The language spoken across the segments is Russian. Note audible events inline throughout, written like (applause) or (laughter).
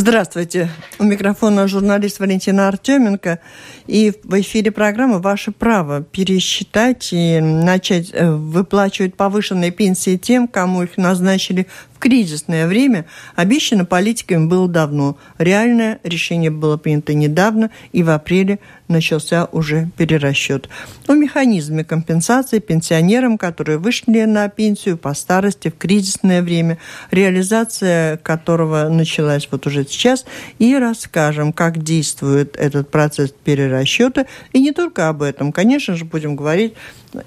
Здравствуйте. У микрофона журналист Валентина Артеменко. И в эфире программы «Ваше право» пересчитать и начать э, выплачивать повышенные пенсии тем, кому их назначили в кризисное время, обещано политиками было давно. Реальное решение было принято недавно, и в апреле начался уже перерасчет. О механизме компенсации пенсионерам, которые вышли на пенсию по старости в кризисное время, реализация которого началась вот уже сейчас, и расскажем, как действует этот процесс перерасчета. И не только об этом, конечно же, будем говорить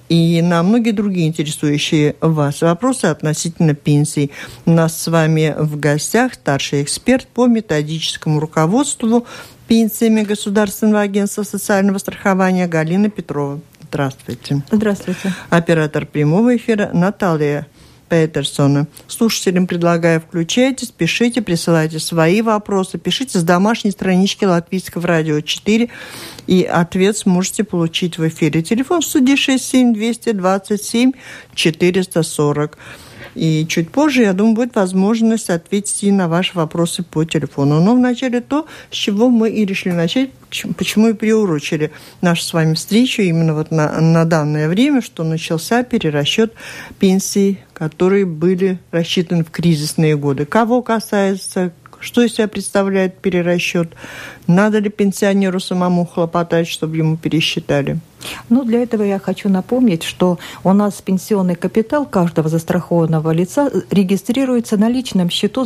и на многие другие интересующие вас вопросы относительно пенсий. У нас с вами в гостях старший эксперт по методическому руководству пенсиями Государственного агентства социального страхования Галина Петрова. Здравствуйте. Здравствуйте. Оператор прямого эфира Наталья Петерсона. Слушателям предлагаю, включайтесь, пишите, присылайте свои вопросы, пишите с домашней странички Латвийского радио 4, и ответ сможете получить в эфире. Телефон студии 67 227 440. И чуть позже, я думаю, будет возможность ответить и на ваши вопросы по телефону. Но вначале то, с чего мы и решили начать, почему и приурочили нашу с вами встречу именно вот на, на данное время, что начался перерасчет пенсий, которые были рассчитаны в кризисные годы. Кого касается, что из себя представляет перерасчет? Надо ли пенсионеру самому хлопотать, чтобы ему пересчитали? Ну, для этого я хочу напомнить, что у нас пенсионный капитал каждого застрахованного лица регистрируется на личном счету,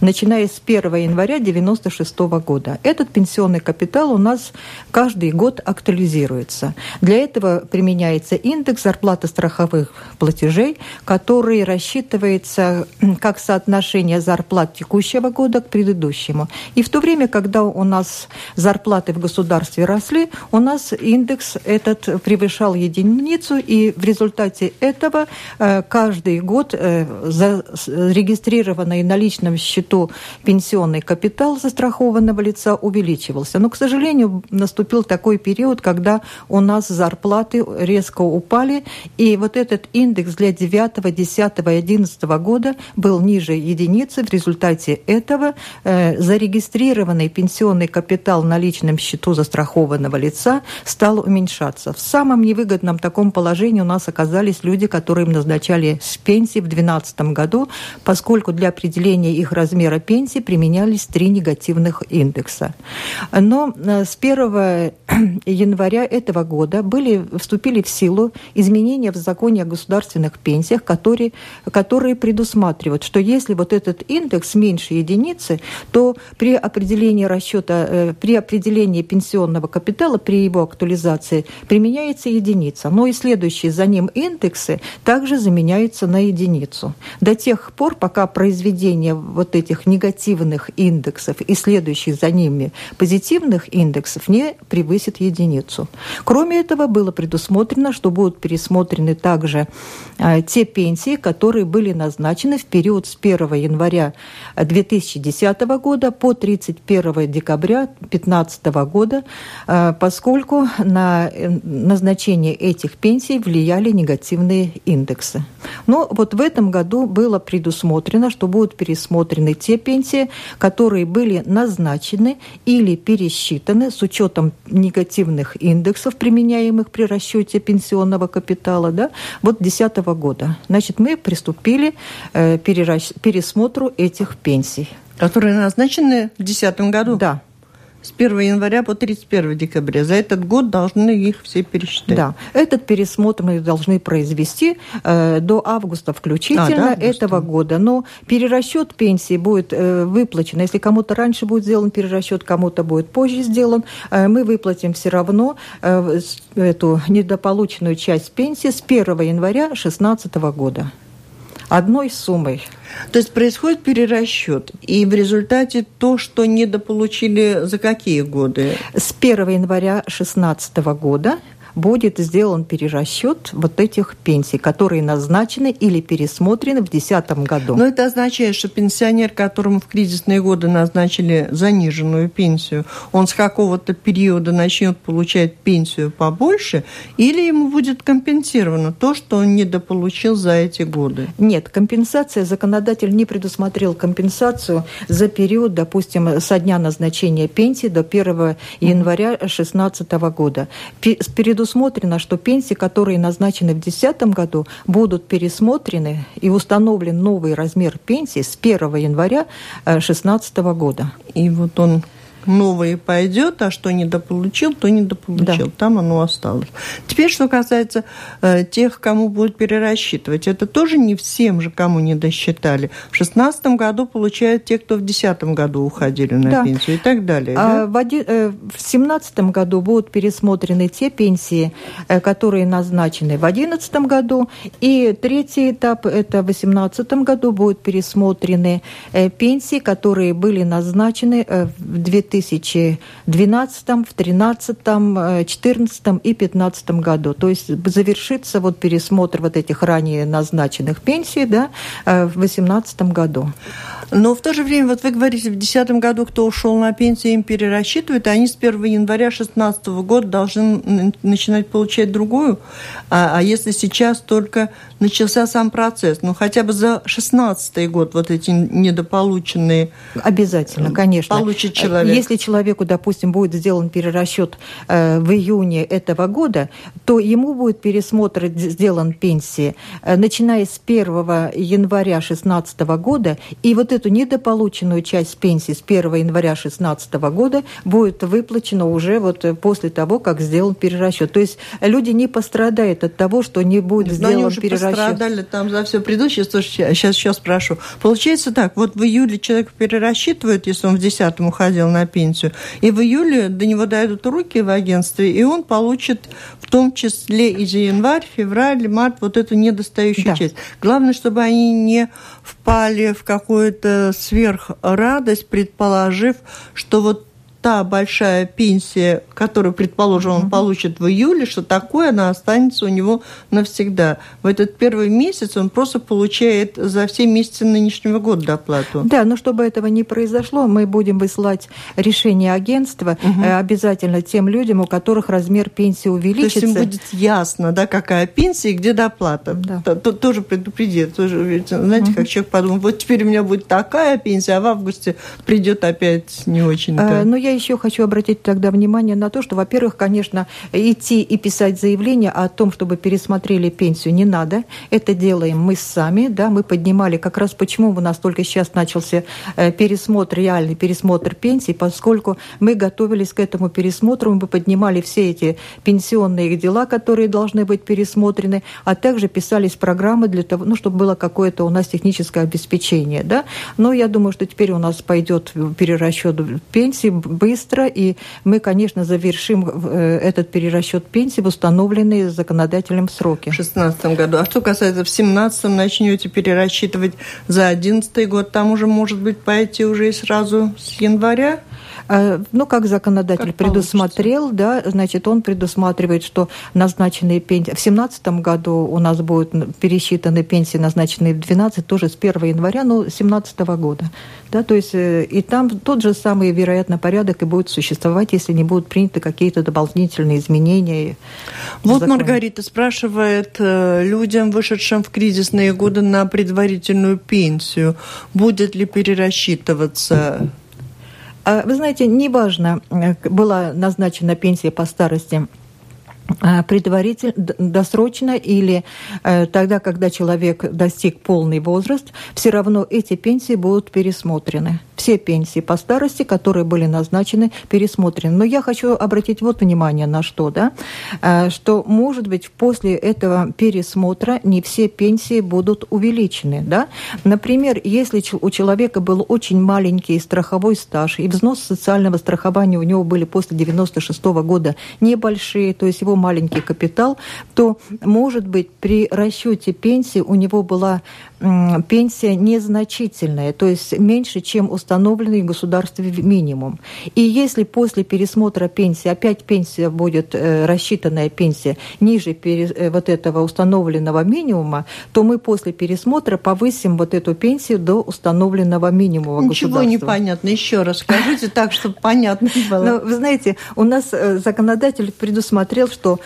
начиная с 1 января 1996 года. Этот пенсионный капитал у нас каждый год актуализируется. Для этого применяется индекс зарплаты страховых платежей, который рассчитывается как соотношение зарплат текущего года к предыдущему. И в то время, когда у нас зарплаты в государстве росли, у нас индекс этот превышал единицу, и в результате этого э, каждый год э, зарегистрированный на личном счету пенсионный капитал застрахованного лица увеличивался. Но, к сожалению, наступил такой период, когда у нас зарплаты резко упали, и вот этот индекс для 9, 10 и 11 года был ниже единицы. В результате этого э, зарегистрированный пенсионный капитал на личном счету застрахованного лица стал уменьшаться возвращаться. В самом невыгодном таком положении у нас оказались люди, которым назначали с пенсии в 2012 году, поскольку для определения их размера пенсии применялись три негативных индекса. Но э, с 1 (clears throat) января этого года были, вступили в силу изменения в законе о государственных пенсиях, которые, которые предусматривают, что если вот этот индекс меньше единицы, то при определении расчета, э, при определении пенсионного капитала, при его актуализации применяется единица, но и следующие за ним индексы также заменяются на единицу. До тех пор, пока произведение вот этих негативных индексов и следующих за ними позитивных индексов не превысит единицу. Кроме этого, было предусмотрено, что будут пересмотрены также э, те пенсии, которые были назначены в период с 1 января 2010 года по 31 декабря 2015 года, э, поскольку на назначение этих пенсий влияли негативные индексы. Но вот в этом году было предусмотрено, что будут пересмотрены те пенсии, которые были назначены или пересчитаны с учетом негативных индексов, применяемых при расчете пенсионного капитала, да, вот 2010 года. Значит, мы приступили э, перерас... пересмотру этих пенсий. Которые назначены в 2010 году? Да с 1 января по 31 декабря. За этот год должны их все пересчитать. Да, этот пересмотр мы должны произвести э, до августа включительно а, до августа. этого года. Но перерасчет пенсии будет э, выплачен. Если кому-то раньше будет сделан перерасчет, кому-то будет позже сделан, э, мы выплатим все равно э, эту недополученную часть пенсии с 1 января 2016 года одной суммой. То есть происходит перерасчет, и в результате то, что недополучили за какие годы? С 1 января 2016 года будет сделан перерасчет вот этих пенсий, которые назначены или пересмотрены в 2010 году. Но это означает, что пенсионер, которому в кризисные годы назначили заниженную пенсию, он с какого-то периода начнет получать пенсию побольше, или ему будет компенсировано то, что он недополучил за эти годы? Нет, компенсация, законодатель не предусмотрел компенсацию за период, допустим, со дня назначения пенсии до 1 января 2016 года. Предусмотрено, что пенсии, которые назначены в 2010 году, будут пересмотрены и установлен новый размер пенсии с 1 января 2016 года. И вот он новое пойдет, а что недополучил, то недополучил. Да. Там оно осталось. Теперь, что касается э, тех, кому будет перерасчитывать, это тоже не всем же, кому не досчитали. В шестнадцатом году получают те, кто в десятом году уходили на да. пенсию и так далее. А да? в э, семнадцатом году будут пересмотрены те пенсии, э, которые назначены в одиннадцатом году, и третий этап, это в восемнадцатом году будут пересмотрены э, пенсии, которые были назначены э, в 2000 2012, в 2013, 2014 и 2015 году. То есть завершится вот пересмотр вот этих ранее назначенных пенсий да, э, в 2018 году. Но в то же время, вот вы говорите, в 2010 году, кто ушел на пенсию, им перерасчитывают, и они с 1 января 2016 года должны начинать получать другую. А, а если сейчас только начался сам процесс, ну хотя бы за 2016 год вот эти недополученные... Обязательно, конечно. Получит человек. Если человеку, допустим, будет сделан перерасчет э, в июне этого года, то ему будет пересмотр сделан пенсии, э, начиная с 1 января 2016 года, и вот эту недополученную часть пенсии с 1 января 2016 года будет выплачена уже вот э, после того, как сделан перерасчет. То есть люди не пострадают от того, что не будет Но сделан перерасчет. Пострадали там за все предыдущее, сейчас еще спрошу. Получается так, вот в июле человек перерасчитывает, если он в 10 уходил на пенсию. И в июле до него дойдут руки в агентстве, и он получит в том числе и за январь, февраль, март вот эту недостающую да. часть. Главное, чтобы они не впали в какую-то сверхрадость, предположив, что вот та большая пенсия, которую, предположим, он получит в июле, что такое, она останется у него навсегда. В этот первый месяц он просто получает за все месяцы нынешнего года доплату. Да, но чтобы этого не произошло, мы будем выслать решение агентства угу. обязательно тем людям, у которых размер пенсии увеличится. То есть им будет ясно, да, какая пенсия и где доплата. Да. Тоже предупредит. Тоже, знаете, угу. как человек подумает, вот теперь у меня будет такая пенсия, а в августе придет опять не очень-то. А, но я еще хочу обратить тогда внимание на то, что, во-первых, конечно, идти и писать заявление о том, чтобы пересмотрели пенсию, не надо. Это делаем мы сами, да, мы поднимали как раз почему у нас только сейчас начался э, пересмотр, реальный пересмотр пенсий, поскольку мы готовились к этому пересмотру, мы поднимали все эти пенсионные дела, которые должны быть пересмотрены, а также писались программы для того, ну, чтобы было какое-то у нас техническое обеспечение, да. Но я думаю, что теперь у нас пойдет перерасчет пенсии быстро, и мы, конечно, завершим э, этот перерасчет пенсии в установленные законодателем сроки. В 2016 году. А что касается в 2017 начнете перерасчитывать за 2011 год, там уже, может быть, пойти уже и сразу с января? А, ну, как законодатель как предусмотрел, да, значит, он предусматривает, что назначенные пенсии... В 2017 году у нас будут пересчитаны пенсии, назначенные в 2012, тоже с 1 января, ну, 2017 года. Да, то есть э, и там тот же самый, вероятно, порядок и будет существовать, если не будут приняты какие-то дополнительные изменения. Вот Маргарита спрашивает э, людям, вышедшим в кризисные годы на предварительную пенсию, будет ли перерасчитываться вы знаете, неважно, э, была назначена пенсия по старости Э, предварительно, досрочно или э, тогда, когда человек достиг полный возраст, все равно эти пенсии будут пересмотрены. Все пенсии по старости, которые были назначены, пересмотрены. Но я хочу обратить вот внимание на что, да, э, что, может быть, после этого пересмотра не все пенсии будут увеличены, да. Например, если у человека был очень маленький страховой стаж и взнос социального страхования у него были после 96 -го года небольшие, то есть его маленький капитал, то, может быть, при расчете пенсии у него была пенсия незначительная, то есть меньше, чем установленный государстве минимум. И если после пересмотра пенсии опять пенсия будет, э, рассчитанная пенсия, ниже э, вот этого установленного минимума, то мы после пересмотра повысим вот эту пенсию до установленного минимума Ничего не понятно. Еще раз скажите так, чтобы понятно (laughs) было. Ну, вы знаете, у нас э, законодатель предусмотрел, что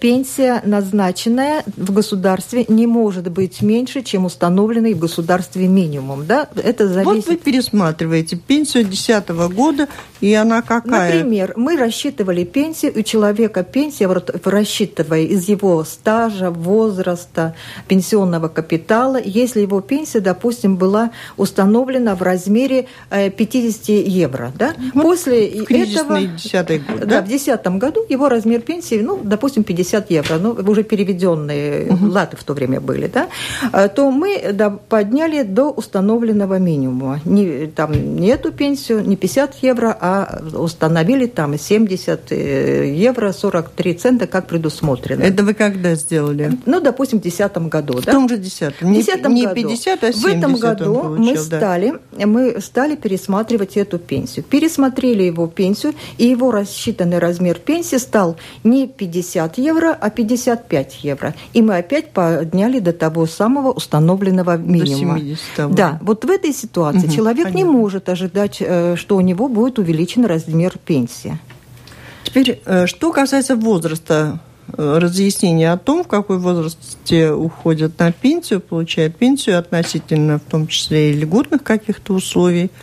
пенсия, назначенная в государстве, не может быть меньше, чем установленный в государстве минимум. Да? Это зависит... Вот вы пересматриваете пенсию 2010 года, и она какая? Например, мы рассчитывали пенсию, у человека пенсия, рассчитывая из его стажа, возраста, пенсионного капитала, если его пенсия, допустим, была установлена в размере 50 э, евро. Да? Вот После этого... 10 год, да? да, в 2010 году его размер пенсии, ну, допустим, 50 евро, ну, уже переведенные угу. латы в то время были, да, э, то мы да, подняли до установленного минимума. Не, там не эту пенсию, не 50 евро, а установили там 70 э, евро 43 цента, как предусмотрено. Это вы когда сделали? Ну, допустим, в 2010 году. В да? том же 10 В 10 не году. 50, а 70 В этом году получил, мы, да. стали, мы стали пересматривать эту пенсию. Пересмотрели его пенсию, и его рассчитанный размер пенсии стал не 50 евро, а 55 евро. И мы опять подняли до того самого установленного минимума. До 70 Да, вот в этой ситуации угу, человек понятно. не может ожидать, э, что у него будет увеличен размер пенсии. Теперь, э, что касается возраста, э, разъяснения о том, в какой возрасте уходят на пенсию, получают пенсию относительно, в том числе и льготных каких-то условий –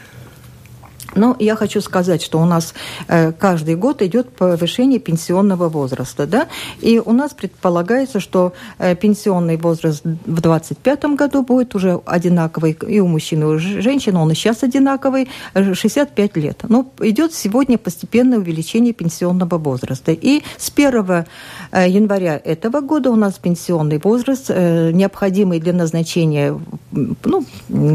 но я хочу сказать, что у нас э, каждый год идет повышение пенсионного возраста, да, и у нас предполагается, что э, пенсионный возраст в 2025 году будет уже одинаковый и у мужчин, и у женщин, он и сейчас одинаковый, 65 э, лет. Но идет сегодня постепенное увеличение пенсионного возраста. И с 1 января этого года у нас пенсионный возраст, необходимый для назначения ну,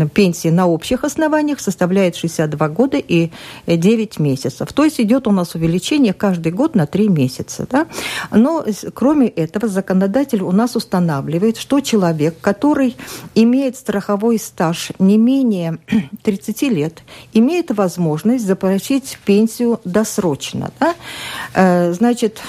пенсии на общих основаниях, составляет 62 года и 9 месяцев. То есть идет у нас увеличение каждый год на 3 месяца. Да? Но кроме этого законодатель у нас устанавливает, что человек, который имеет страховой стаж не менее (clears throat) 30 лет, имеет возможность заплатить пенсию досрочно. Да? Э, значит,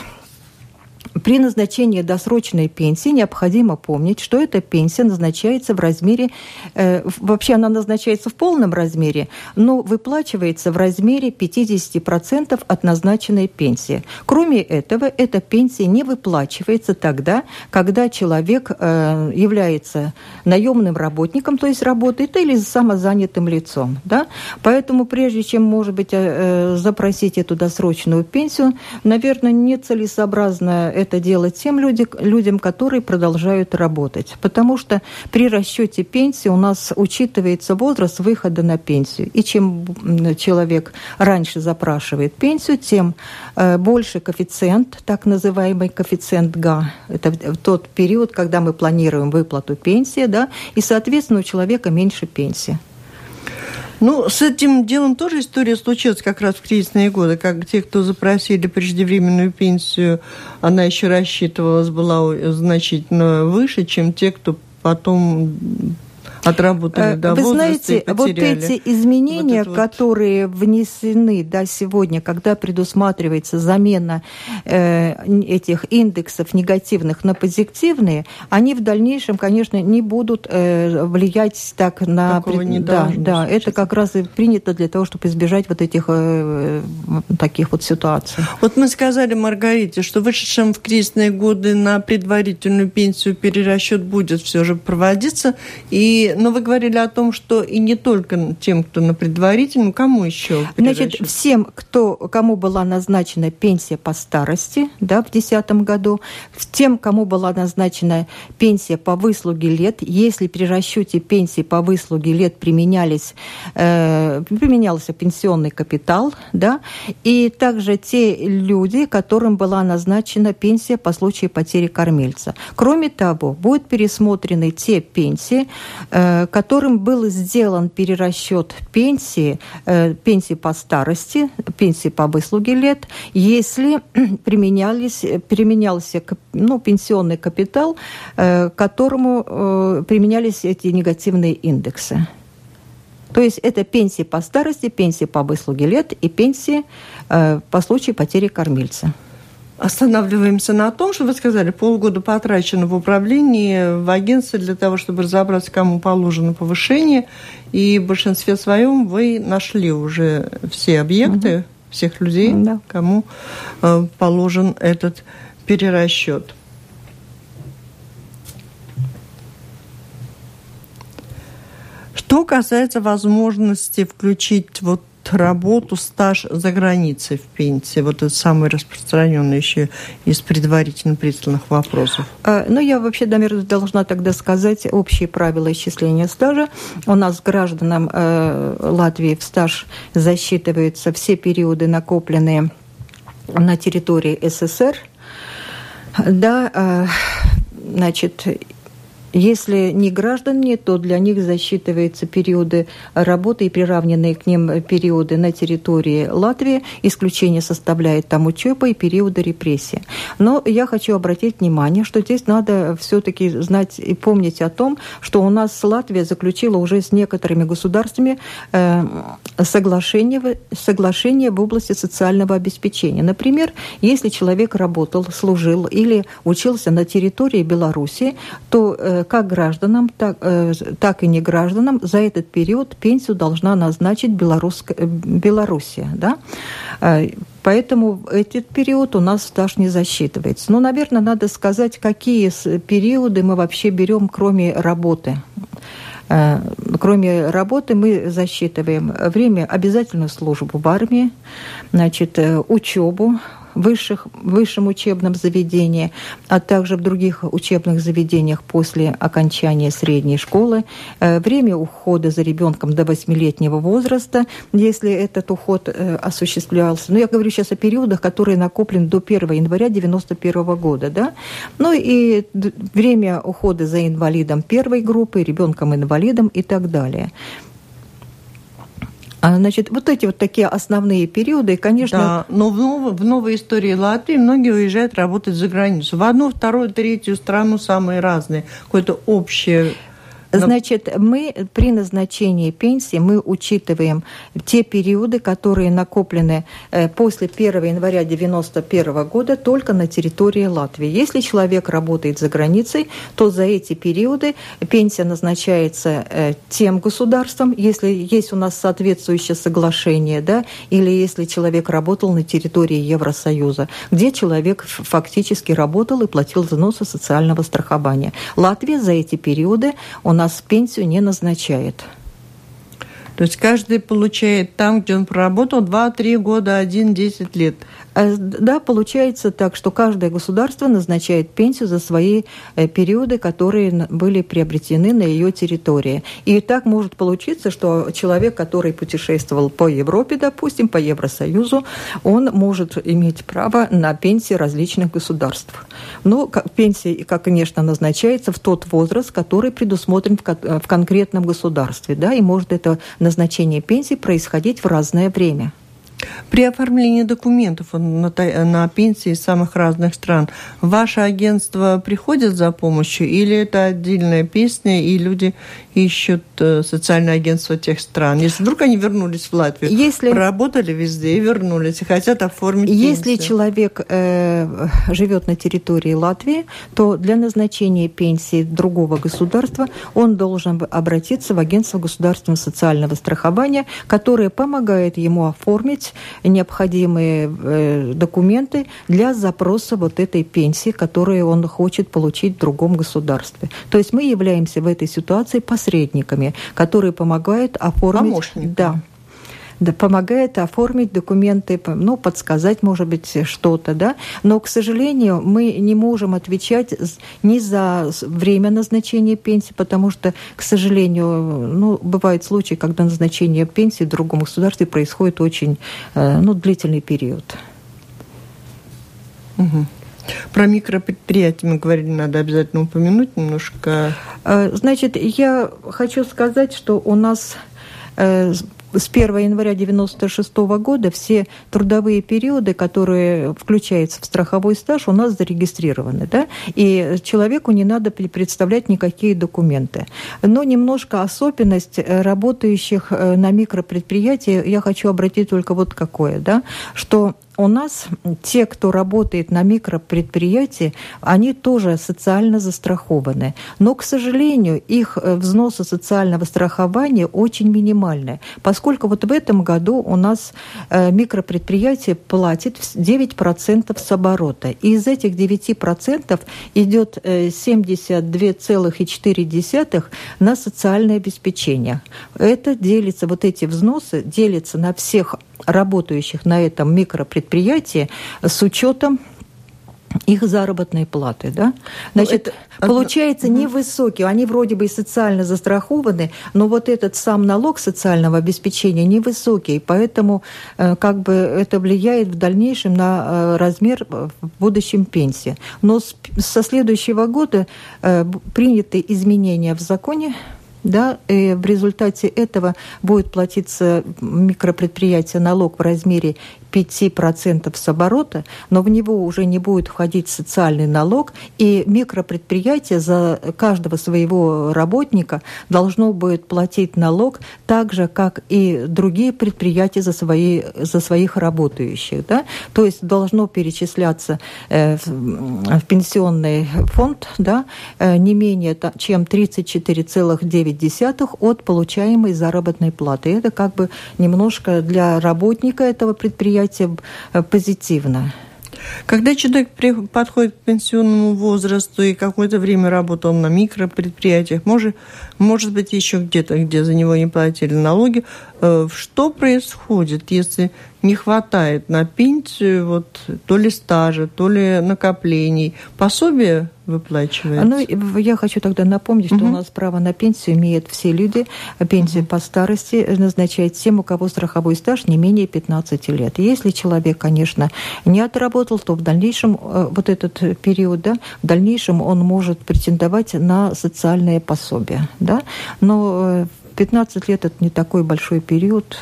при назначении досрочной пенсии необходимо помнить, что эта пенсия назначается в размере, э, вообще она назначается в полном размере, но выплачивается в размере 50% от назначенной пенсии. Кроме этого, эта пенсия не выплачивается тогда, когда человек э, является наемным работником, то есть работает, или самозанятым лицом. Да? Поэтому прежде чем, может быть, э, э запросить эту досрочную пенсию, наверное, нецелесообразно это делать тем люди, людям, которые продолжают работать. Потому что при расчете пенсии у нас учитывается возраст выхода на пенсию. И чем человек раньше запрашивает пенсию, тем э, больше коэффициент, так называемый коэффициент ГА. Это тот период, когда мы планируем выплату пенсии, да, и, соответственно, у человека меньше пенсии. Ну, с этим делом тоже история случилась как раз в кризисные годы, как те, кто запросили преждевременную пенсию, она еще рассчитывалась, была значительно выше, чем те, кто потом отработали э, до Вы знаете, вот эти изменения, вот которые вот. внесены да, сегодня, когда предусматривается замена э, этих индексов негативных на позитивные, они в дальнейшем, конечно, не будут э, влиять так на... Такого не да, да, это как раз и принято для того, чтобы избежать вот этих э, таких вот ситуаций. Вот мы сказали Маргарите, что вышедшим в кризисные годы на предварительную пенсию перерасчет будет все же проводиться, и но вы говорили о том, что и не только тем, кто на предварительном, кому еще? Значит, всем, кто, кому была назначена пенсия по старости да, в 2010 году, тем, кому была назначена пенсия по выслуге лет, если при расчете пенсии по выслуге лет применялись, э, применялся пенсионный капитал, да, и также те люди, которым была назначена пенсия по случаю потери кормильца. Кроме того, будут пересмотрены те пенсии, э, которым был сделан перерасчет пенсии, пенсии по старости, пенсии по выслуге лет, если (clears throat) применялись, применялся ну, пенсионный капитал, которому применялись эти негативные индексы. То есть это пенсии по старости, пенсии по выслуге лет и пенсии э, по случаю потери кормильца. Останавливаемся на том, что вы сказали, полгода потрачено в управлении, в агентстве для того, чтобы разобраться, кому положено повышение. И в большинстве своем вы нашли уже все объекты, угу. всех людей, да. кому э, положен этот перерасчет. Что касается возможности включить вот работу, стаж за границей в пенсии? Вот это самый распространенный еще из предварительно присланных вопросов. А, ну, я вообще, наверное, должна тогда сказать общие правила исчисления стажа. У нас гражданам э, Латвии в стаж засчитываются все периоды, накопленные на территории СССР. Да, э, значит, если не граждане, то для них засчитываются периоды работы и приравненные к ним периоды на территории Латвии. Исключение составляет там учеба и периоды репрессии. Но я хочу обратить внимание, что здесь надо все-таки знать и помнить о том, что у нас Латвия заключила уже с некоторыми государствами э, соглашение, соглашение в области социального обеспечения. Например, если человек работал, служил или учился на территории Беларуси, то э, как гражданам, так, э, так и не гражданам за этот период пенсию должна назначить э, Белоруссия. Да? Э, поэтому этот период у нас стаж не засчитывается. Ну, наверное, надо сказать, какие периоды мы вообще берем, кроме работы. Кроме работы мы засчитываем время обязательную службу в армии, значит, учебу, высших, высшем учебном заведении, а также в других учебных заведениях после окончания средней школы. Э, время ухода за ребенком до восьмилетнего возраста, если этот уход э, осуществлялся. Ну, я говорю сейчас о периодах, которые накоплены до 1 января 1991 года. Да? Ну и время ухода за инвалидом первой группы, ребенком-инвалидом и так далее. А, значит, вот эти вот такие основные периоды, конечно... Да, но в, нов... в новой истории Латвии многие уезжают работать за границу. В одну, вторую, третью страну самые разные. Какое-то общее Значит, мы при назначении пенсии мы учитываем те периоды, которые накоплены э, после 1 января 1991 года только на территории Латвии. Если человек работает за границей, то за эти периоды пенсия назначается э, тем государством, если есть у нас соответствующее соглашение, да, или если человек работал на территории Евросоюза, где человек фактически работал и платил взносы социального страхования. Латвия за эти периоды у нас нас пенсию не назначает. То есть каждый получает там, где он проработал 2-3 года, 1-10 лет. Э, да, получается так, что каждое государство назначает пенсию за свои э, периоды, которые были приобретены на ее территории. И так может получиться, что человек, который путешествовал по Европе, допустим, по Евросоюзу, он может иметь право на пенсии различных государств. Но пенсия, как, конечно, назначается в тот возраст, который предусмотрен в конкретном государстве. Да, и может это назначение пенсии происходить в разное время. При оформлении документов на, на пенсии из самых разных стран. Ваше агентство приходит за помощью или это отдельная песня, и люди ищут э, социальное агентство тех стран? Если вдруг они вернулись в Латвию, если, проработали везде и вернулись, и хотят оформить Если пенсию. человек э, живет на территории Латвии, то для назначения пенсии другого государства он должен обратиться в агентство государственного социального страхования, которое помогает ему оформить необходимые э, документы для запроса вот этой пенсии, которую он хочет получить в другом государстве. То есть мы являемся в этой ситуации посредниками, которые помогают оформить... Помощниками. Да да, помогает оформить документы, ну, подсказать, может быть, что-то, да. Но, к сожалению, мы не можем отвечать ни за время назначения пенсии, потому что, к сожалению, ну, бывают случаи, когда назначение пенсии в другом государстве происходит очень, э, ну, длительный период. Угу. Про микропредприятия мы говорили, надо обязательно упомянуть немножко. Э, значит, я хочу сказать, что у нас э, с 1 января 1996 года все трудовые периоды, которые включаются в страховой стаж, у нас зарегистрированы. Да? И человеку не надо представлять никакие документы. Но немножко особенность э, работающих на микропредприятии я хочу обратить только вот какое, да, что у нас те, кто работает на микропредприятии, они тоже социально застрахованы. Но, к сожалению, их э, взносы социального страхования очень минимальные, поскольку вот в этом году у нас э, микропредприятие платит 9% с оборота. И из этих 9% идет 72,4 э, на социальное обеспечение. Это делится, вот эти взносы делятся на всех работающих на этом микропредприятии с учетом их заработной платы, да? Ну, Значит, это... получается невысокий. Они вроде бы и социально застрахованы, но вот этот сам налог социального обеспечения невысокий, поэтому э, как бы это влияет в дальнейшем на э, размер в будущем пенсии. Но со следующего года э, приняты изменения в законе да, и в результате этого будет платиться микропредприятие налог в размере 5% с оборота, но в него уже не будет входить социальный налог, и микропредприятие за каждого своего работника должно будет платить налог так же, как и другие предприятия за, свои, за своих работающих. Да? То есть должно перечисляться э, в, в пенсионный фонд да, э, не менее чем 34,9 от получаемой заработной платы. Это как бы немножко для работника этого предприятия э, позитивно. Когда человек подходит к пенсионному возрасту и какое-то время работал на микропредприятиях, может, может быть, еще где-то, где за него не платили налоги, э, что происходит, если не хватает на пенсию вот, то ли стажа, то ли накоплений? Пособие выплачивается? Ну, я хочу тогда напомнить, что угу. у нас право на пенсию имеют все люди. Пенсию угу. по старости назначает тем, у кого страховой стаж не менее 15 лет. Если человек, конечно, не отработал, то в дальнейшем э, вот этот период, да, в дальнейшем он может претендовать на социальное пособие. Да? Но 15 э, лет – это не такой большой период.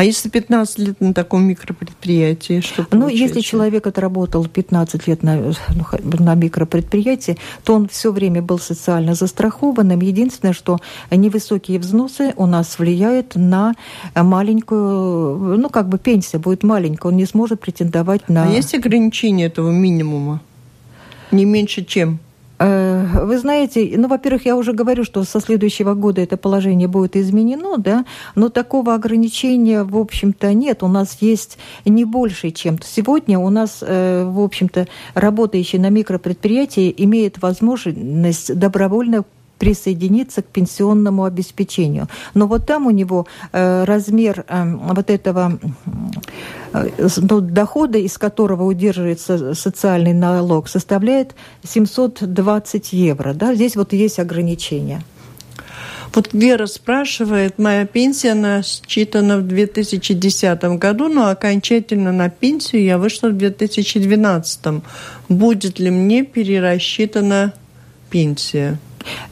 А если 15 лет на таком микропредприятии, что? Ну, если человек отработал 15 лет на, ну, на микропредприятии, то он все время был социально застрахованным. Единственное, что невысокие взносы у нас влияют на маленькую, ну, как бы пенсия будет маленькая, он не сможет претендовать на... А есть ограничение этого минимума? Не меньше чем? Э, вы знаете, ну, во-первых, я уже говорю, что со следующего года это положение будет изменено, да, но такого ограничения, в общем-то, нет. У нас есть не больше, чем сегодня. У нас, э, в общем-то, работающий на микропредприятии имеет возможность добровольно присоединиться к пенсионному обеспечению. Но вот там у него э, размер э, вот этого э, ну, дохода, из которого удерживается социальный налог, составляет 720 евро. Да? Здесь вот есть ограничения. Вот Вера спрашивает, моя пенсия насчитана в 2010 году, но окончательно на пенсию я вышла в 2012. Будет ли мне перерасчитана пенсия?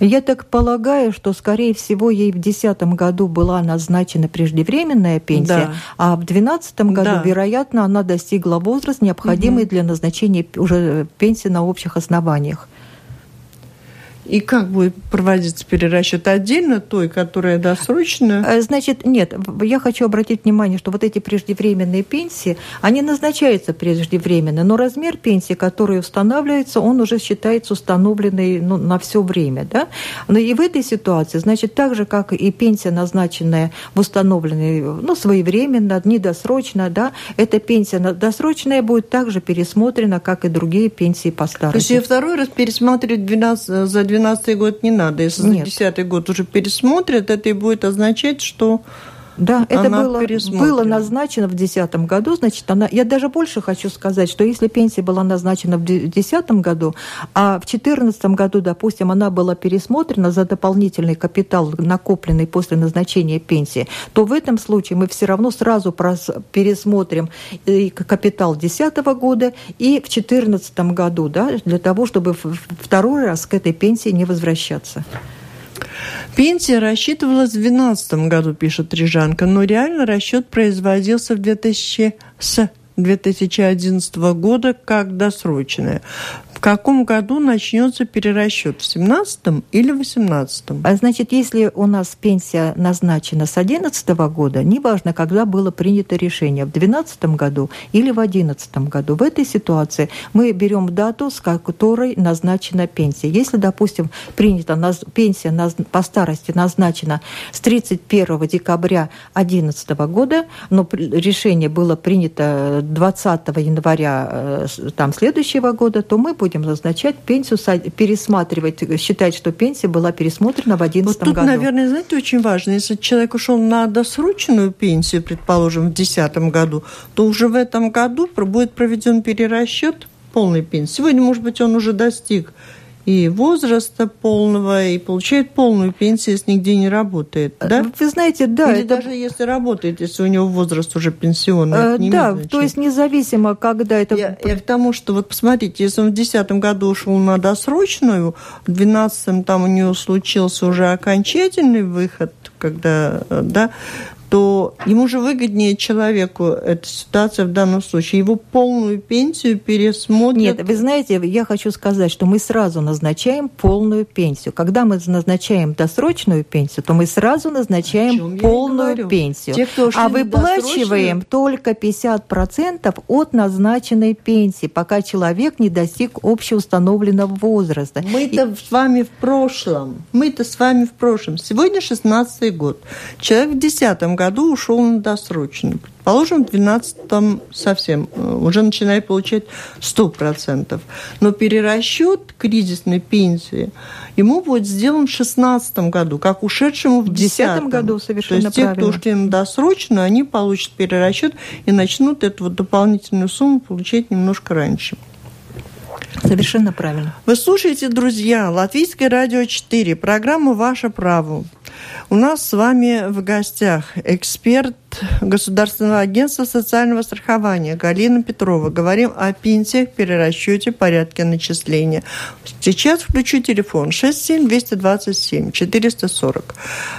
Я так полагаю, что, скорее всего, ей в 2010 году была назначена преждевременная пенсия, да. а в 2012 году, да. вероятно, она достигла возраст, необходимый угу. для назначения уже пенсии на общих основаниях. И как будет проводиться перерасчет отдельно той, которая досрочная? Э, значит, нет. Я хочу обратить внимание, что вот эти преждевременные пенсии, они назначаются преждевременно, но размер пенсии, который устанавливается, он уже считается установленный ну, на все время. Да? Но и в этой ситуации, значит, так же, как и пенсия, назначенная в установленной, ну, своевременно, недосрочно, да, эта пенсия досрочная будет также пересмотрена, как и другие пенсии по старости. То есть ее второй раз пересматривать 12, за 12 год не надо. Если Нет. за 10 год уже пересмотрят, это и будет означать, что Да, это было, было назначено в 2010 году, значит, она, я даже больше хочу сказать, что если пенсия была назначена в 2010 году, а в 2014 году, допустим, она была пересмотрена за дополнительный капитал, накопленный после назначения пенсии, то в этом случае мы все равно сразу пересмотрим и капитал 2010 года и в 2014 году, да, для того, чтобы второй раз к этой пенсии не возвращаться. Пенсия рассчитывалась в 2012 году, пишет Рижанка, но реально расчет производился в 2000 с 2011 года как досрочная. В каком году начнется перерасчет? В 17 или 18? А значит, если у нас пенсия назначена с 11 года, неважно, когда было принято решение, в 12 году или в 11 году, в этой ситуации мы берем дату, с которой назначена пенсия. Если, допустим, принята пенсия по старости назначена с 31 декабря 2011 года, но решение было принято 20 января э, там, следующего года, то мы будем назначать пенсию, пересматривать, считать, что пенсия была пересмотрена в 2011 вот тут, году. наверное, знаете, очень важно, если человек ушел на досрочную пенсию, предположим, в 2010 году, то уже в этом году будет проведен перерасчет полной пенсии. Сегодня, может быть, он уже достиг и возраста полного, и получает полную пенсию, если нигде не работает, э, да? Вы знаете, да. Или это... даже если работает, если у него возраст уже пенсионный. А, да, то есть независимо, когда это... Я, я к тому, что вот посмотрите, если он в 2010 году ушел на досрочную, в 2012 там у него случился уже окончательный выход, когда, э, да, то ему же выгоднее человеку эта ситуация в данном случае. Его полную пенсию пересмотрят. Нет, вы знаете, я хочу сказать, что мы сразу назначаем полную пенсию. Когда мы назначаем досрочную пенсию, то мы сразу назначаем полную пенсию. Те, кто а выплачиваем только 50% от назначенной пенсии, пока человек не достиг общеустановленного возраста. Мы-то И... с вами в прошлом. Мы-то с вами в прошлом. Сегодня 16 год. Человек в 10 году ушел на досрочную. Предположим, в 2012 совсем э, уже начинает получать 100%. Но перерасчет кризисной пенсии ему будет сделан в 2016 году, как ушедшему в 2010 году. Совершенно То есть те, кто ушли на досрочную, они получат перерасчет и начнут эту вот дополнительную сумму получать немножко раньше. Совершенно правильно. Вы слушаете, друзья, Латвийское радио 4, программа «Ваше право». У нас с вами в гостях эксперт Государственного агентства социального страхования Галина Петрова. Говорим о пенсиях, перерасчете, порядке начисления. Сейчас включу телефон 67 227 440.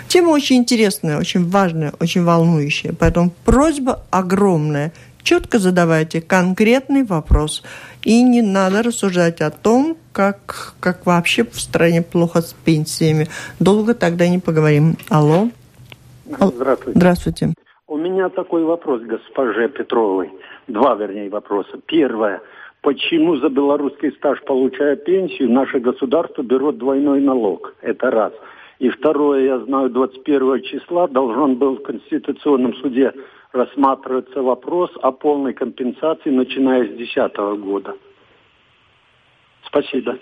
Тема очень интересная, очень важная, очень волнующая. Поэтому просьба огромная. Четко задавайте конкретный вопрос. И не надо рассуждать о том, как, как вообще в стране плохо с пенсиями. Долго тогда не поговорим. Алло. Здравствуйте. Здравствуйте. У меня такой вопрос госпоже Петровой. Два, вернее, вопроса. Первое. Почему за белорусский стаж, получая пенсию, наше государство берет двойной налог? Это раз. И второе, я знаю, 21 числа должен был в Конституционном суде рассматриваться вопрос о полной компенсации, начиная с 2010 года. Спасибо.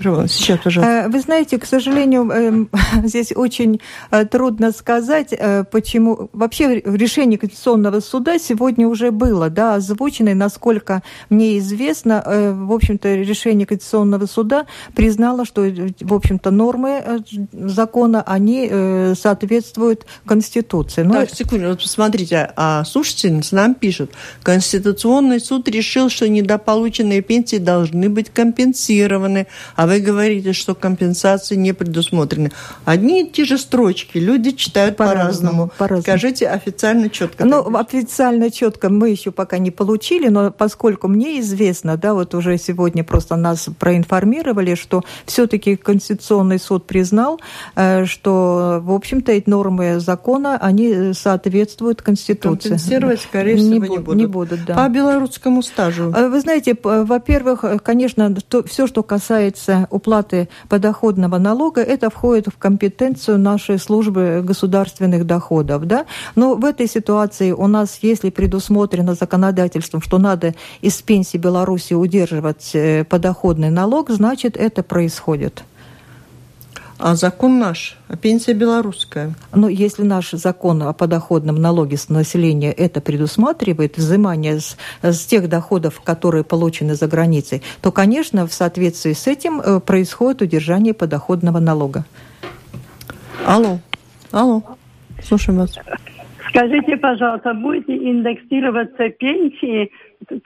Сейчас, пожалуйста. Э, вы знаете, к сожалению, эм, (laughs) здесь очень э, трудно сказать, э, почему... Вообще решение Конституционного суда сегодня уже было, да, озвучено, и насколько мне известно, в общем-то, решение Конституционного суда признало, что, в общем-то, нормы закона, они соответствуют Конституции. Но... Так, секунду, вот посмотрите, а слушательница нам пишет, Конституционный суд решил, что недополученные пенсии должны быть компенсированы, а вы говорите, что компенсации не предусмотрены. Одни и те же строчки люди читают по-разному. По по Скажите официально четко. Ну, официально четко мы еще пока не получили, но поскольку мне известно, да, вот уже сегодня просто нас проинформировали, что все-таки Конституционный суд признал, э, что, в общем-то, эти нормы закона, они соответствуют Конституции. Компенсировать, скорее всего, не, не будут. Не будут, да. По белорусскому стажу? Э, вы знаете, во-первых, конечно, то, все, что касается касается уплаты подоходного налога, это входит в компетенцию нашей службы государственных доходов. Да? Но в этой ситуации у нас, если предусмотрено законодательством, что надо из пенсии Беларуси удерживать э, подоходный налог, значит, это происходит. А закон наш, а пенсия белорусская. Ну, если наш закон о подоходном налоге с населения это предусматривает, взимание с, с тех доходов, которые получены за границей, то, конечно, в соответствии с этим э, происходит удержание подоходного налога. Алло, алло, слушаем вас. Скажите, пожалуйста, будете индексироваться пенсии,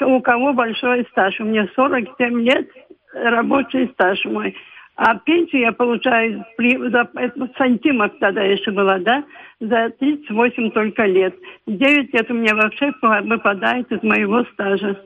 у кого большой стаж? У меня 47 лет, рабочий стаж мой. А пенсию я получаю при, за, сантимов тогда еще была, да, за 38 только лет. 9 лет у меня вообще выпадает из моего стажа.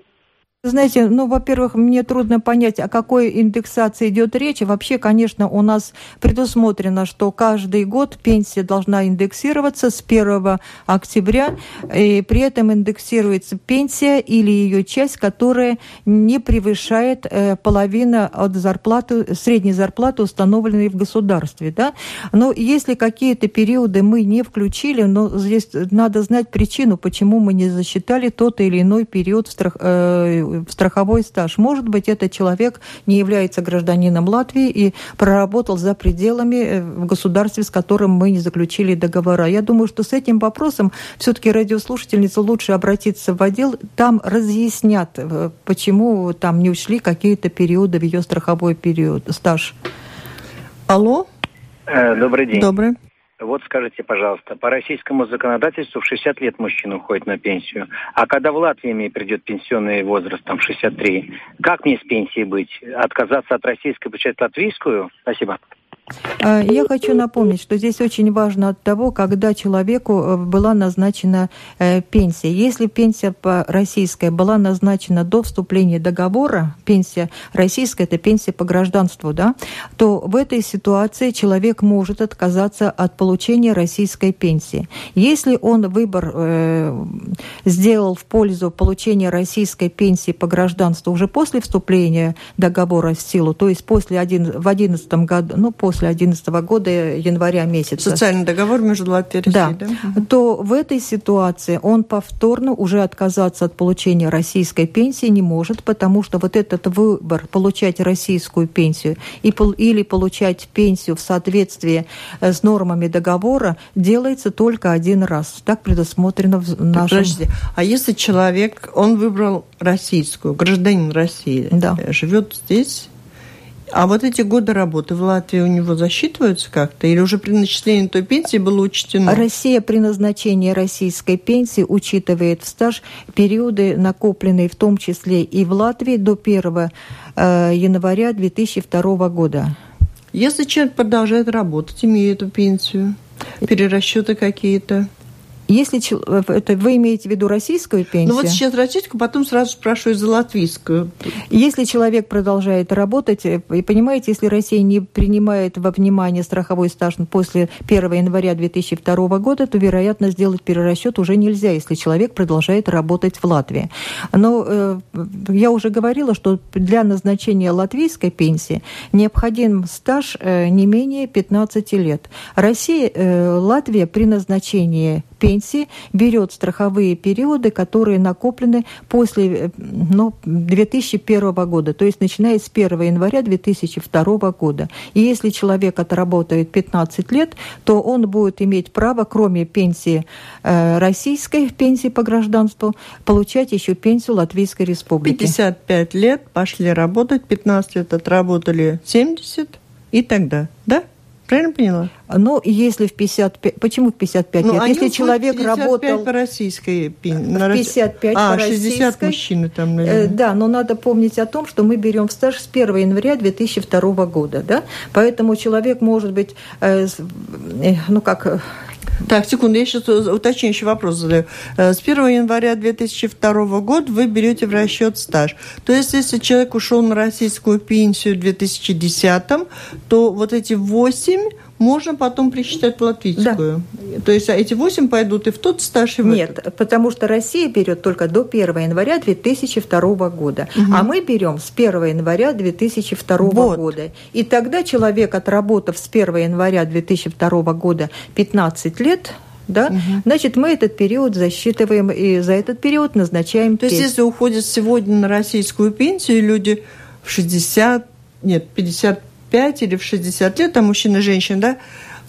Знаете, ну, во-первых, мне трудно понять, о какой индексации идет речь. Вообще, конечно, у нас предусмотрено, что каждый год пенсия должна индексироваться с 1 октября, и при этом индексируется пенсия или ее часть, которая не превышает э, половину от зарплаты, средней зарплаты, установленной в государстве. Да? Но если какие-то периоды мы не включили, но здесь надо знать причину, почему мы не засчитали тот или иной период в страх, э, страховой стаж. Может быть, этот человек не является гражданином Латвии и проработал за пределами э, в государстве, с которым мы не заключили договора. Я думаю, что с этим вопросом все-таки радиослушательница лучше обратиться в отдел. Там разъяснят, э, почему там не ушли какие-то периоды в ее страховой период, стаж. Алло? Э, добрый день. Добрый. Вот скажите, пожалуйста, по российскому законодательству в 60 лет мужчина уходит на пенсию, а когда в Латвии мне придет пенсионный возраст, там 63, как мне с пенсией быть? Отказаться от российской, получать латвийскую? Спасибо. А, я хочу напомнить, что здесь очень важно от того, когда человеку э, была назначена э, пенсия. Если пенсия российская была назначена до вступления договора, пенсия российская, это пенсия по гражданству, да, то в этой ситуации человек может отказаться от получения российской пенсии. Если он выбор э, сделал в пользу получения российской пенсии по гражданству уже после вступления договора в силу, то есть после один, в 2011 году, ну, после после 2011 года, января месяца. Социальный договор между Латвией да, да? то в этой ситуации он повторно уже отказаться от получения российской пенсии не может, потому что вот этот выбор получать российскую пенсию и, или получать пенсию в соответствии э, с нормами договора делается только один раз. Так предусмотрено в нашем... Подожди, а если человек, он выбрал российскую, гражданин России, да. Э, живет здесь, а вот эти годы работы в Латвии у него засчитываются как-то? Или уже при начислении той пенсии было учтено? Россия при назначении российской пенсии учитывает в стаж периоды, накопленные в том числе и в Латвии до 1 э, января 2002 года. Если человек продолжает работать, имеет эту пенсию, перерасчеты какие-то? Если э, это вы имеете в виду российскую пенсию? Ну вот сейчас российскую, потом сразу спрашиваю за латвийскую. Если человек продолжает работать, э, и понимаете, если Россия не принимает во внимание страховой стаж после 1 января 2002 года, то, вероятно, сделать перерасчет уже нельзя, если человек продолжает работать в Латвии. Но э, я уже говорила, что для назначения латвийской пенсии необходим стаж э, не менее 15 лет. Россия, э, Латвия при назначении пенсии берет страховые периоды, которые накоплены после э, ну, 2001 года, то есть начиная с 1 января 2002 года. И если человек отработает 15 лет, то он будет иметь право, кроме пенсии э, российской, пенсии по гражданству, получать еще пенсию Латвийской Республики. 55 лет пошли работать, 15 лет отработали 70 и тогда, да? Правильно поняла? Ну, если в 55... Почему в 55 ну, лет? Если человек 55 работал... по российской... В 55 а, по 60 российской... мужчины там, наверное. Э, да, но надо помнить о том, что мы берем стаж с 1 января 2002 года, да? Поэтому человек может быть, э, э, ну как так, секунду, я сейчас уточняющий вопрос задаю. С 1 января 2002 года вы берете в расчет стаж. То есть, если человек ушел на российскую пенсию в 2010, то вот эти 8 можно потом присчитать латвийскую. Да. То есть а эти 8 пойдут и в тот стаж, и в Нет, этот. потому что Россия берет только до 1 января 2002 года, угу. а мы берем с 1 января 2002 вот. года. И тогда человек, отработав с 1 января 2002 года 15 лет, да, угу. значит, мы этот период засчитываем и за этот период назначаем. То есть, если уходят сегодня на российскую пенсию люди в 60, нет, 50 55 или в 60 лет, там мужчина и женщина, да,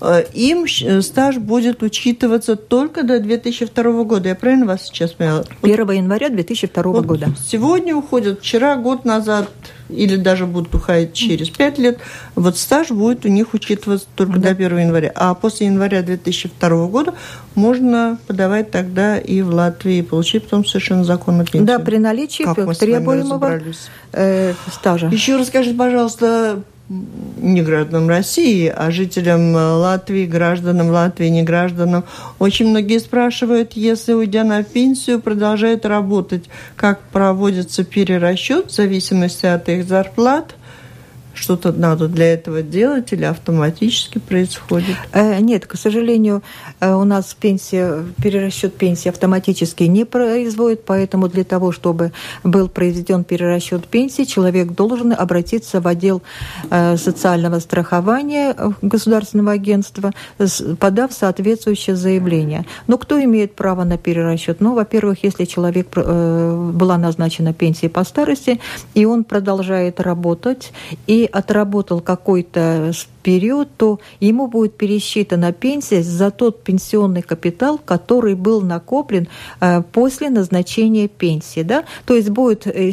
Э, им э, стаж будет учитываться только до 2002 года. Я правильно вас сейчас поняла? 1 января 2002 вот года. Сегодня уходят, вчера, год назад, или даже будут уходить через 5 лет, вот стаж будет у них учитываться только да. до 1 января. А после января 2002 года можно подавать тогда и в Латвии, и получить потом совершенно законную пенсию. Да, при наличии как требуемого э, стажа. Еще расскажите, пожалуйста, не гражданам России, а жителям э, Латвии, гражданам Латвии, не гражданам. Очень многие спрашивают, если, уйдя на пенсию, продолжают работать, как проводится перерасчет в зависимости от их зарплат – что-то надо для этого делать или автоматически происходит? Э, нет, к сожалению, э, у нас пенсия, перерасчет пенсии автоматически не производит, поэтому для того, чтобы был произведен перерасчет пенсии, человек должен обратиться в отдел э, социального страхования государственного агентства, подав соответствующее заявление. Но кто имеет право на перерасчет? Ну, во-первых, если человек была назначена пенсия по старости, и он продолжает работать, и отработал какой-то период, то ему будет пересчитана пенсия за тот пенсионный капитал, который был накоплен э, после назначения пенсии. Да? То есть будет э,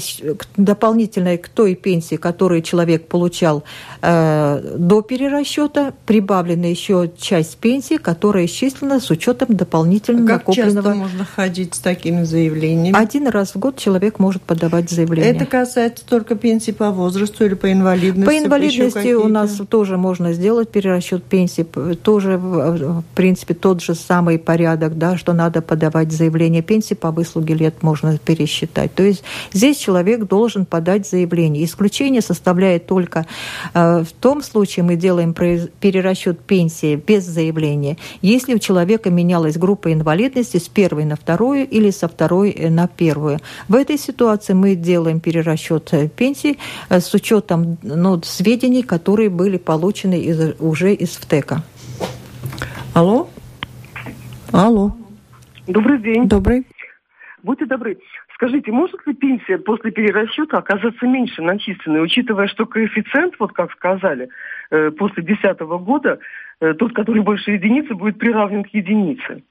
дополнительно к той пенсии, которую человек получал э, до перерасчета, прибавлена еще часть пенсии, которая исчислена с учетом дополнительно как накопленного. Как часто можно ходить с такими заявлениями? Один раз в год человек может подавать заявление. Это касается только пенсии по возрасту или по инвалидности? По инвалидности у нас тоже можно можно сделать перерасчет пенсии, тоже, в принципе, тот же самый порядок, да, что надо подавать заявление пенсии по выслуге лет можно пересчитать. То есть здесь человек должен подать заявление. Исключение составляет только э, в том случае мы делаем перерасчет пенсии без заявления, если у человека менялась группа инвалидности с первой на вторую или со второй на первую. В этой ситуации мы делаем перерасчет э, пенсии э, с учетом ну, сведений, которые были получены получены из, уже из ВТЭКа. Алло? Алло. Добрый день. Добрый. Будьте добры. Скажите, может ли пенсия после перерасчета оказаться меньше начисленной, учитывая, что коэффициент, вот как сказали, э, после 2010 года, э, тот, который больше единицы, будет приравнен к единице?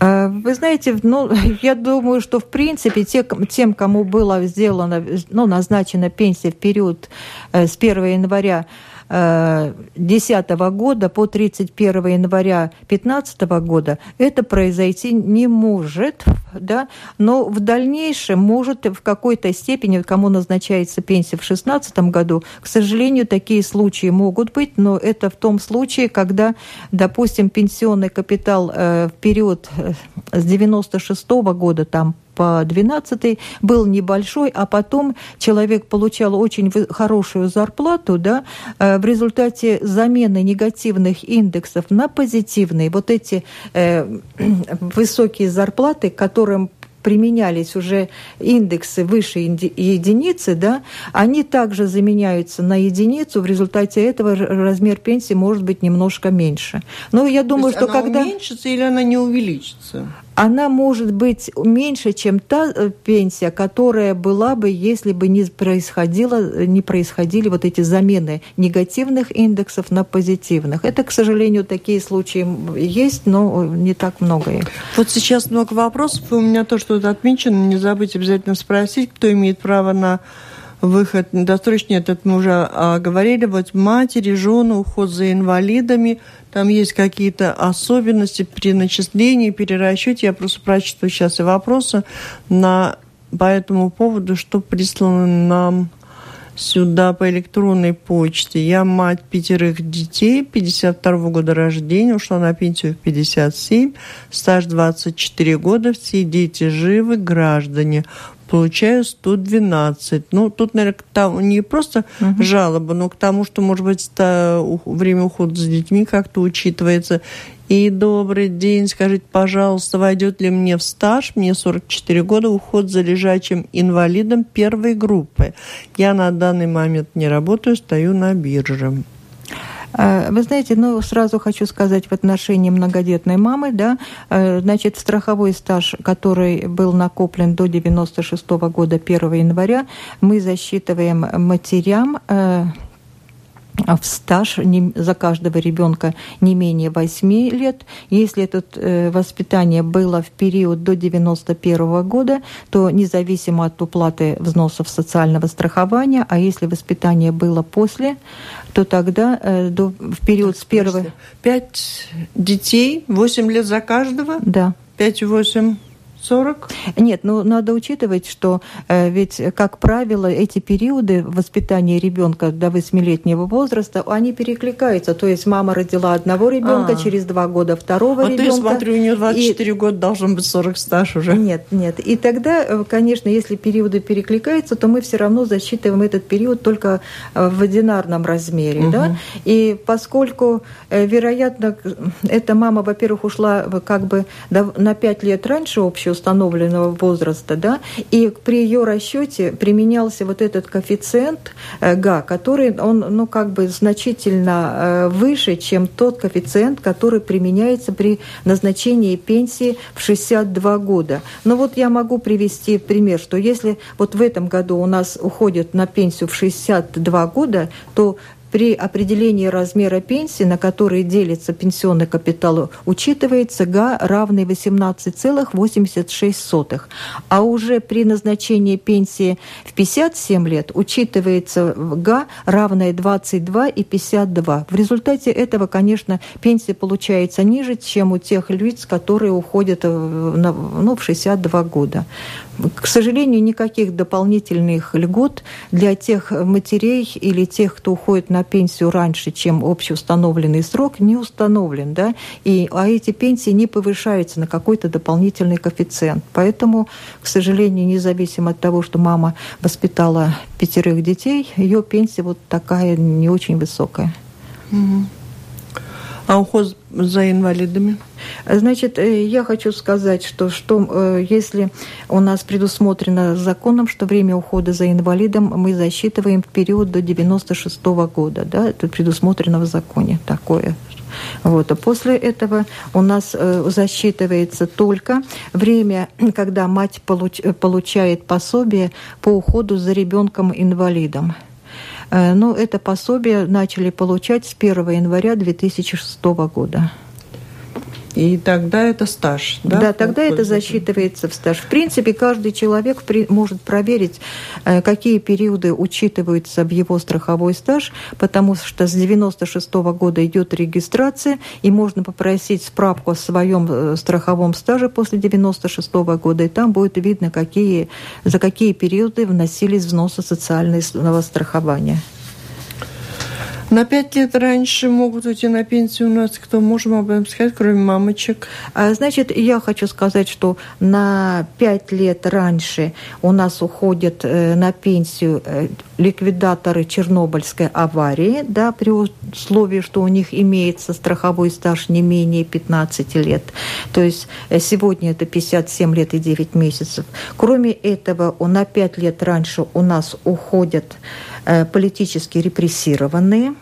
А, вы знаете, ну, (laughs) я думаю, что в принципе те, тем, кому была сделана, ну, назначена пенсия в период э, с 1 января 2010 года по 31 января 2015 года это произойти не может, да, но в дальнейшем может в какой-то степени, кому назначается пенсия в 2016 году, к сожалению, такие случаи могут быть, но это в том случае, когда, допустим, пенсионный капитал э, в период э, с 96 года там по 12 был небольшой, а потом человек получал очень хорошую зарплату, да, э, в результате замены негативных индексов на позитивные, вот эти э, (clears throat) высокие зарплаты, которым применялись уже индексы выше единицы, да, они также заменяются на единицу, в результате этого размер пенсии может быть немножко меньше. Но я думаю, что она когда... уменьшится или она не увеличится? Она может быть меньше, чем та э, пенсия, которая была бы, если бы не, происходило, не происходили вот эти замены негативных индексов на позитивных. Это, к сожалению, такие случаи есть, но не так много их. Вот сейчас много вопросов, и у меня то, что отмечено, не забыть обязательно спросить, кто имеет право на выход досрочный, этот мы уже а, говорили, вот матери, жены, уход за инвалидами, там есть какие-то особенности при начислении, перерасчете. Я просто прочитаю сейчас и вопросы на, по этому поводу, что прислано нам сюда по электронной почте. Я мать пятерых детей, 52 года рождения, ушла на пенсию в 57, стаж 24 года, все дети живы, граждане получаю 112. Ну, тут, наверное, там не просто угу. жалоба, но к тому, что, может быть, время ухода за детьми как-то учитывается. И добрый день, скажите, пожалуйста, войдет ли мне в стаж, мне 44 года, уход за лежачим инвалидом первой группы. Я на данный момент не работаю, стою на бирже. Э, вы знаете, ну, сразу хочу сказать в отношении многодетной мамы, да, э, значит, страховой стаж, который был накоплен до 96 -го года 1 января, мы засчитываем матерям э, в стаж за каждого ребенка не менее 8 лет. Если это э, воспитание было в период до 91 года, то независимо от уплаты взносов социального страхования, а если воспитание было после, то тогда э, до, в период так, с первого... Пять детей, 8 лет за каждого? Да. 5-8 40? Нет, ну надо учитывать, что э, ведь, как правило, эти периоды воспитания ребенка до восьмилетнего возраста, они перекликаются. То есть мама родила одного ребенка, а. через два года второго а ребенка. Вот я смотрю, у нее 24 и... года должен быть 40 стаж уже. Нет, нет. И тогда, э, конечно, если периоды перекликаются, то мы все равно засчитываем этот период только э, в одинарном размере. Угу. Да? И поскольку, э, вероятно, эта мама, во-первых, ушла как бы на 5 лет раньше общего установленного возраста, да, и при ее расчете применялся вот этот коэффициент э, ГА, который он, ну, как бы значительно э, выше, чем тот коэффициент, который применяется при назначении пенсии в 62 года. Но вот я могу привести пример, что если вот в этом году у нас уходит на пенсию в 62 года, то при определении размера пенсии, на который делится пенсионный капитал, учитывается га равный 18,86. А уже при назначении пенсии в 57 лет учитывается га равная 22,52. В результате этого, конечно, пенсия получается ниже, чем у тех лиц, которые уходят ну, в 62 года. К сожалению, никаких дополнительных льгот для тех матерей или тех, кто уходит на пенсию раньше, чем общеустановленный срок, не установлен. Да? И, а эти пенсии не повышаются на какой-то дополнительный коэффициент. Поэтому, к сожалению, независимо от того, что мама воспитала пятерых детей, ее пенсия вот такая не очень высокая. А уход за инвалидами? Значит, э, я хочу сказать, что, что э, если у нас предусмотрено законом, что время ухода за инвалидом мы засчитываем в период до 96 -го года, да, это предусмотрено в законе такое. Вот. А после этого у нас э, засчитывается только время, когда мать получ, получает пособие по уходу за ребенком инвалидом. Э, но это пособие начали получать с 1 января 2006 года. И тогда это стаж, да? Да, тогда это засчитывается в стаж. В принципе, каждый человек может проверить, э, какие периоды учитываются в его страховой стаж, потому что с 96 -го года идет регистрация, и можно попросить справку о своем э, страховом стаже после 96 -го года, и там будет видно, какие, за какие периоды вносились взносы социального страхования. На пять лет раньше могут уйти на пенсию у нас, кто можем об этом сказать, кроме мамочек? А, значит, я хочу сказать, что на пять лет раньше у нас уходят э, на пенсию э, ликвидаторы Чернобыльской аварии, да, при условии, что у них имеется страховой стаж не менее 15 лет. То есть э, сегодня это 57 лет и 9 месяцев. Кроме этого, на пять лет раньше у нас уходят политически репрессированные – Э,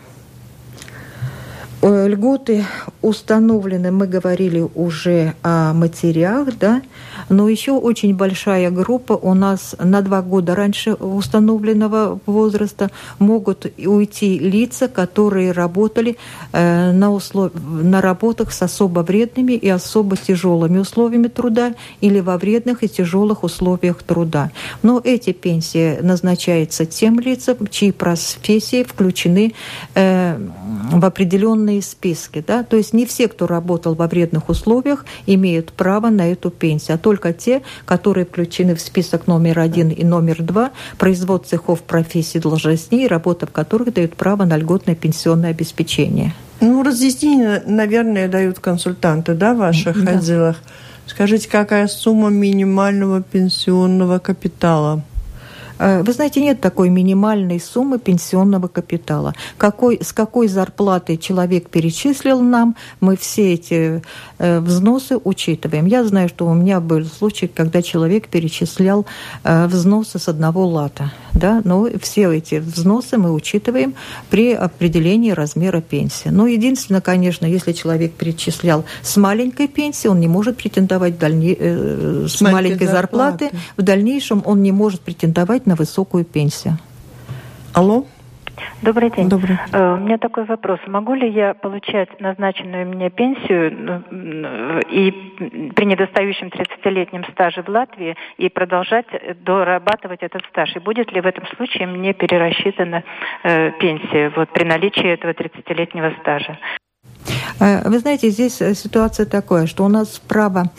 льготы установлены, мы говорили уже о матерях, да, но еще очень большая группа у нас на два года раньше установленного возраста могут уйти лица, которые работали э, на, услов... на работах с особо вредными и особо тяжелыми условиями труда или во вредных и тяжелых условиях труда. Но эти пенсии назначаются тем лицам, чьи профессии включены э, в определенные черные списки. Да? То есть не все, кто работал во вредных условиях, имеют право на эту пенсию, а только те, которые включены в список номер один и номер два, производ цехов профессий должностей, работа в которых дают право на льготное пенсионное обеспечение. Ну, разъяснение, наверное, дают консультанты, да, в ваших да. отделах. Скажите, какая сумма минимального пенсионного капитала? Э, вы знаете, нет такой минимальной суммы пенсионного капитала. Какой, с какой зарплаты человек перечислил нам, мы все эти э, взносы учитываем. Я знаю, что у меня был случай, когда человек перечислял э, взносы с одного лата. Да? Но все эти взносы мы учитываем при определении размера пенсии. Но единственное, конечно, если человек перечислял с маленькой пенсии, он не может претендовать дальне... с, с маленькой зарплаты. зарплаты. В дальнейшем он не может претендовать на высокую пенсию. Алло? Добрый день. Добрый. Uh, у меня такой вопрос. Могу ли я получать назначенную мне пенсию ну, и при недостающем 30-летнем стаже в Латвии и продолжать дорабатывать этот стаж? И будет ли в этом случае мне перерасчитана пенсия вот, при наличии этого 30-летнего стажа? Э, вы знаете, здесь э, ситуация такая, что у нас право...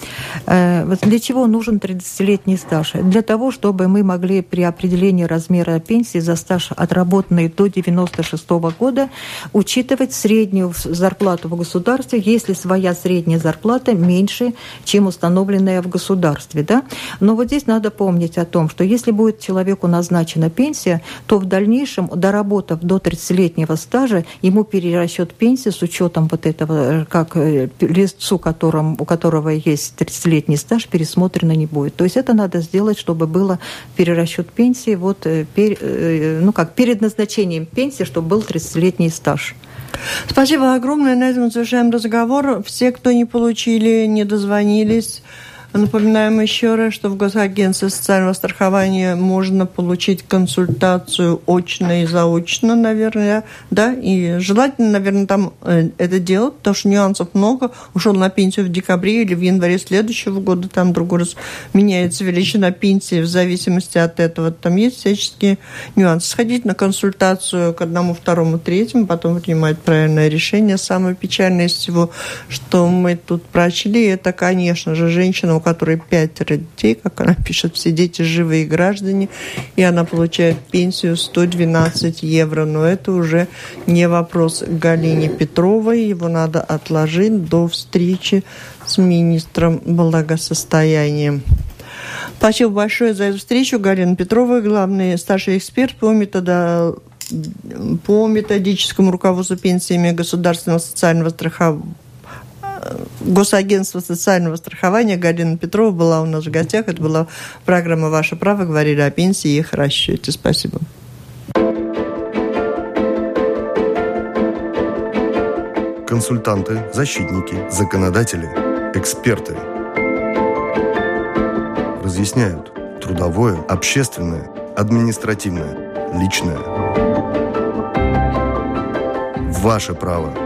Э, для чего нужен 30-летний стаж? Для того, чтобы мы могли при определении размера пенсии за стаж, отработанный до 96 -го года, учитывать среднюю зарплату в государстве, если своя средняя зарплата меньше, чем установленная в государстве. Да? Но вот здесь надо помнить о том, что если будет человеку назначена пенсия, то в дальнейшем, доработав до 30-летнего стажа, ему перерасчет пенсии с учетом вот этого этого, как э, лицу, которым, у которого есть 30-летний стаж, пересмотрено не будет. То есть это надо сделать, чтобы было перерасчет пенсии, вот, э, пер, э, ну как, перед назначением пенсии, чтобы был 30-летний стаж. Спасибо огромное. На этом завершаем разговор. Все, кто не получили, не дозвонились, Напоминаем еще раз, что в Госагентстве социального страхования можно получить консультацию очно и заочно, наверное, да, и желательно, наверное, там э, это делать, потому что нюансов много. Ушел на пенсию в декабре или в январе следующего года, там другой раз меняется величина пенсии в зависимости от этого. Там есть всяческие нюансы. Сходить на консультацию к одному, второму, третьему, потом принимать правильное решение. Самое печальное из всего, что мы тут прочли, это, конечно же, женщина, которой пятеро детей, как она пишет, все дети живые граждане, и она получает пенсию 112 евро. Но это уже не вопрос Галине Петровой, его надо отложить до встречи с министром благосостояния. Спасибо большое за эту встречу. Галина Петрова, главный старший эксперт по метода по методическому руководству пенсиями государственного социального страхования Госагентство социального страхования Галина Петрова была у нас в гостях. Это была программа «Ваше право». Говорили о пенсии и их расчете. Спасибо. Консультанты, защитники, законодатели, эксперты разъясняют трудовое, общественное, административное, личное. Ваше право –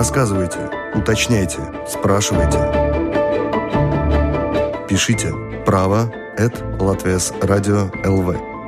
Рассказывайте, уточняйте, спрашивайте. Пишите право at Латвес Радио ЛВ.